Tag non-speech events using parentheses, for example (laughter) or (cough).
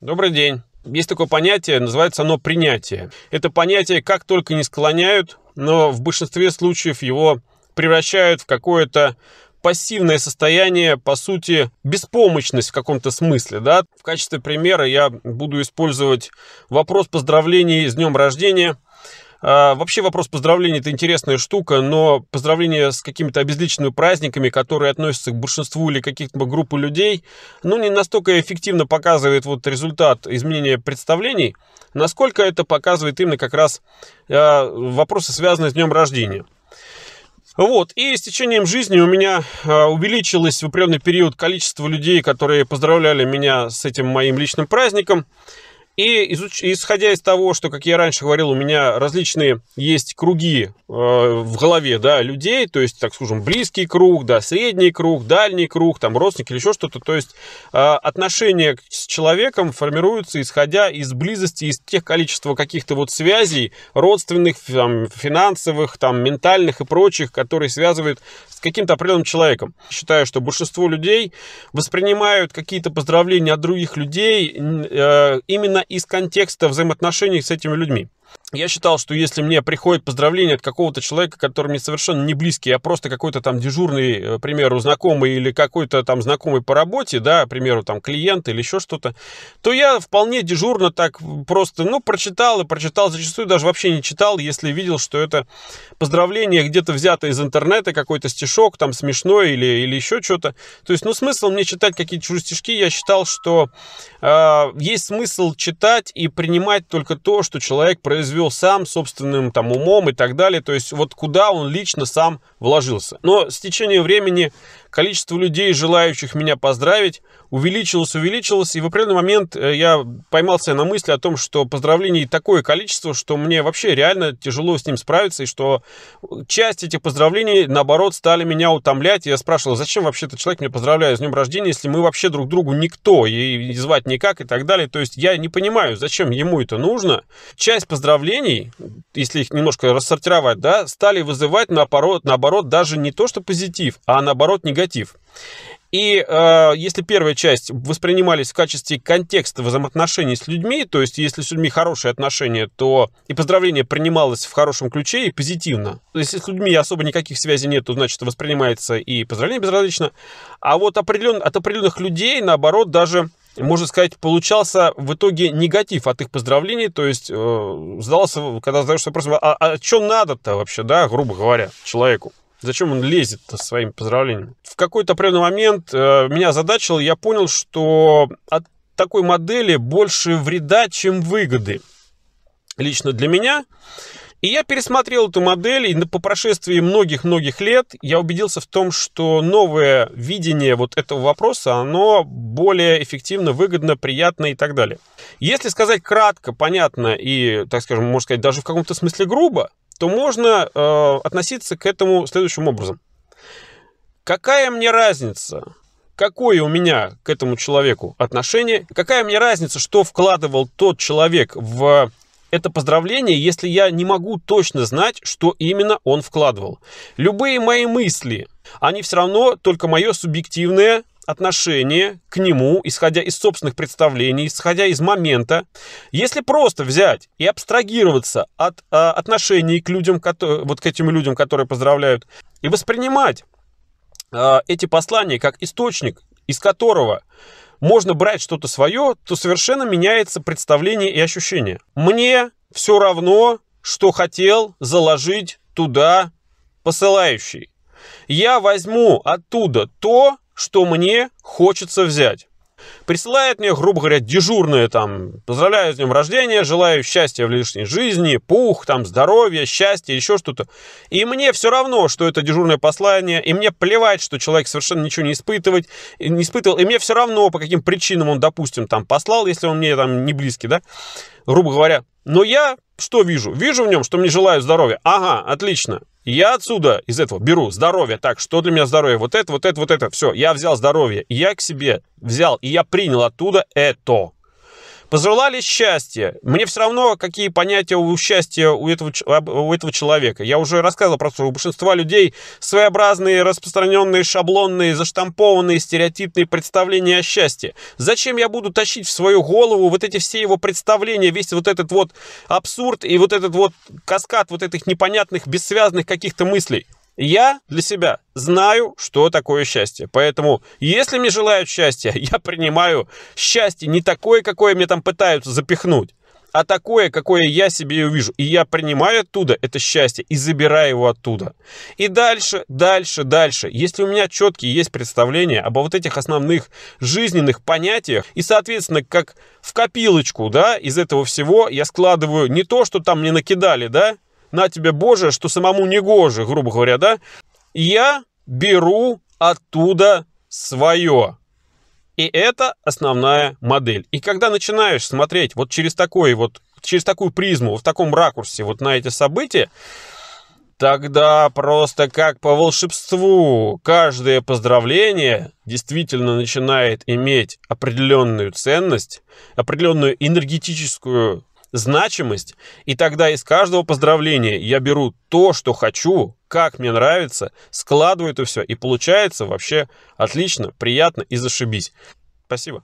Добрый день. Есть такое понятие, называется оно принятие. Это понятие как только не склоняют, но в большинстве случаев его превращают в какое-то пассивное состояние, по сути, беспомощность в каком-то смысле, да. В качестве примера я буду использовать вопрос поздравлений с днем рождения. А, вообще вопрос поздравлений это интересная штука, но поздравления с какими-то обезличенными праздниками, которые относятся к большинству или каких-то группы людей, ну, не настолько эффективно показывает вот результат изменения представлений, насколько это показывает именно как раз а, вопросы, связанные с днем рождения. Вот, и с течением жизни у меня а, увеличилось в определенный период количество людей, которые поздравляли меня с этим моим личным праздником. И изуч... исходя из того, что, как я раньше говорил, у меня различные есть круги э, в голове, да, людей, то есть, так скажем, близкий круг, да, средний круг, дальний круг, там, родственники или еще что-то, то есть, э, отношения с человеком формируются, исходя из близости, из тех количества каких-то вот связей родственных, там, финансовых, там, ментальных и прочих, которые связывают с каким-то определенным человеком. Считаю, что большинство людей воспринимают какие-то поздравления от других людей э, именно из контекста взаимоотношений с этими людьми. Я считал, что если мне приходит поздравление от какого-то человека, который мне совершенно не близкий, а просто какой-то там дежурный, э, к примеру, знакомый или какой-то там знакомый по работе, да, к примеру, там клиент или еще что-то, то я вполне дежурно так просто, ну, прочитал и прочитал, зачастую даже вообще не читал, если видел, что это поздравление где-то взято из интернета, какой-то стишок там смешной или, или еще что-то. То есть, ну, смысл мне читать какие-то чужие стишки, я считал, что э, есть смысл читать и принимать только то, что человек произвел произвел сам собственным там умом и так далее. То есть вот куда он лично сам вложился. Но с течением времени количество людей, желающих меня поздравить, увеличилось, увеличилось, и в определенный момент э, я поймался на мысли о том, что поздравлений такое количество, что мне вообще реально тяжело с ним справиться, и что часть этих поздравлений, наоборот, стали меня утомлять. Я спрашивал, зачем вообще этот человек меня поздравляет с днем рождения, если мы вообще друг другу никто, и звать никак, и так далее. То есть я не понимаю, зачем ему это нужно. Часть поздравлений, если их немножко рассортировать, да, стали вызывать наоборот, наоборот даже не то, что позитив, а наоборот негатив. И э, если первая часть воспринимались в качестве контекста взаимоотношений с людьми, то есть если с людьми хорошие отношения, то и поздравление принималось в хорошем ключе и позитивно. Если с людьми особо никаких связей нет, то значит воспринимается и поздравление безразлично. А вот определен, от определенных людей, наоборот, даже можно сказать, получался в итоге негатив от их поздравлений, то есть э, сдался, когда задаешься вопросом, а, а что надо-то вообще, да, грубо говоря, человеку? Зачем он лезет со своими поздравлениями? В какой-то определенный момент э, меня задачил, я понял, что от такой модели больше вреда, чем выгоды. Лично для меня. И я пересмотрел эту модель, и по прошествии многих-многих лет я убедился в том, что новое видение вот этого вопроса, оно более эффективно, выгодно, приятно и так далее. Если сказать кратко, понятно и, так скажем, можно сказать, даже в каком-то смысле грубо, то можно э, относиться к этому следующим образом. Какая мне разница, какое у меня к этому человеку отношение, какая мне разница, что вкладывал тот человек в это поздравление, если я не могу точно знать, что именно он вкладывал. Любые мои мысли, они все равно только мое субъективное отношение к нему, исходя из собственных представлений, исходя из момента. Если просто взять и абстрагироваться от а, отношений к людям, которые, вот к этим людям, которые поздравляют, и воспринимать а, эти послания как источник, из которого можно брать что-то свое, то совершенно меняется представление и ощущение. Мне все равно, что хотел заложить туда посылающий. Я возьму оттуда то, что мне хочется взять. Присылает мне, грубо говоря, дежурное там, поздравляю с днем рождения, желаю счастья в лишней жизни, пух, там, здоровья, счастья, еще что-то. И мне все равно, что это дежурное послание, и мне плевать, что человек совершенно ничего не испытывает, не испытывал, и мне все равно, по каким причинам он, допустим, там, послал, если он мне там не близкий, да, грубо говоря. Но я что вижу? Вижу в нем, что мне желают здоровья. Ага, отлично. Я отсюда, из этого, беру здоровье. Так, что для меня здоровье? Вот это, вот это, вот это. Все, я взял здоровье. Я к себе взял, и я принял оттуда это. Пожелали счастья. Мне все равно, какие понятия у счастья у этого, у этого человека. Я уже рассказывал про то, у большинства людей своеобразные, распространенные, шаблонные, заштампованные, стереотипные представления о счастье. Зачем я буду тащить в свою голову вот эти все его представления, весь вот этот вот абсурд и вот этот вот каскад вот этих непонятных, бессвязных каких-то мыслей? Я для себя знаю, что такое счастье. Поэтому, если мне желают счастья, (laughs) я принимаю счастье не такое, какое мне там пытаются запихнуть, а такое, какое я себе увижу. И я принимаю оттуда это счастье и забираю его оттуда. И дальше, дальше, дальше. Если у меня четкие есть представления об вот этих основных жизненных понятиях, и, соответственно, как в копилочку, да, из этого всего я складываю не то, что там мне накидали, да, на тебе Боже, что самому не гоже, грубо говоря, да, я беру оттуда свое. И это основная модель. И когда начинаешь смотреть вот через такой вот, через такую призму, в таком ракурсе вот на эти события, тогда просто как по волшебству каждое поздравление действительно начинает иметь определенную ценность, определенную энергетическую значимость, и тогда из каждого поздравления я беру то, что хочу, как мне нравится, складываю это все, и получается вообще отлично, приятно и зашибись. Спасибо.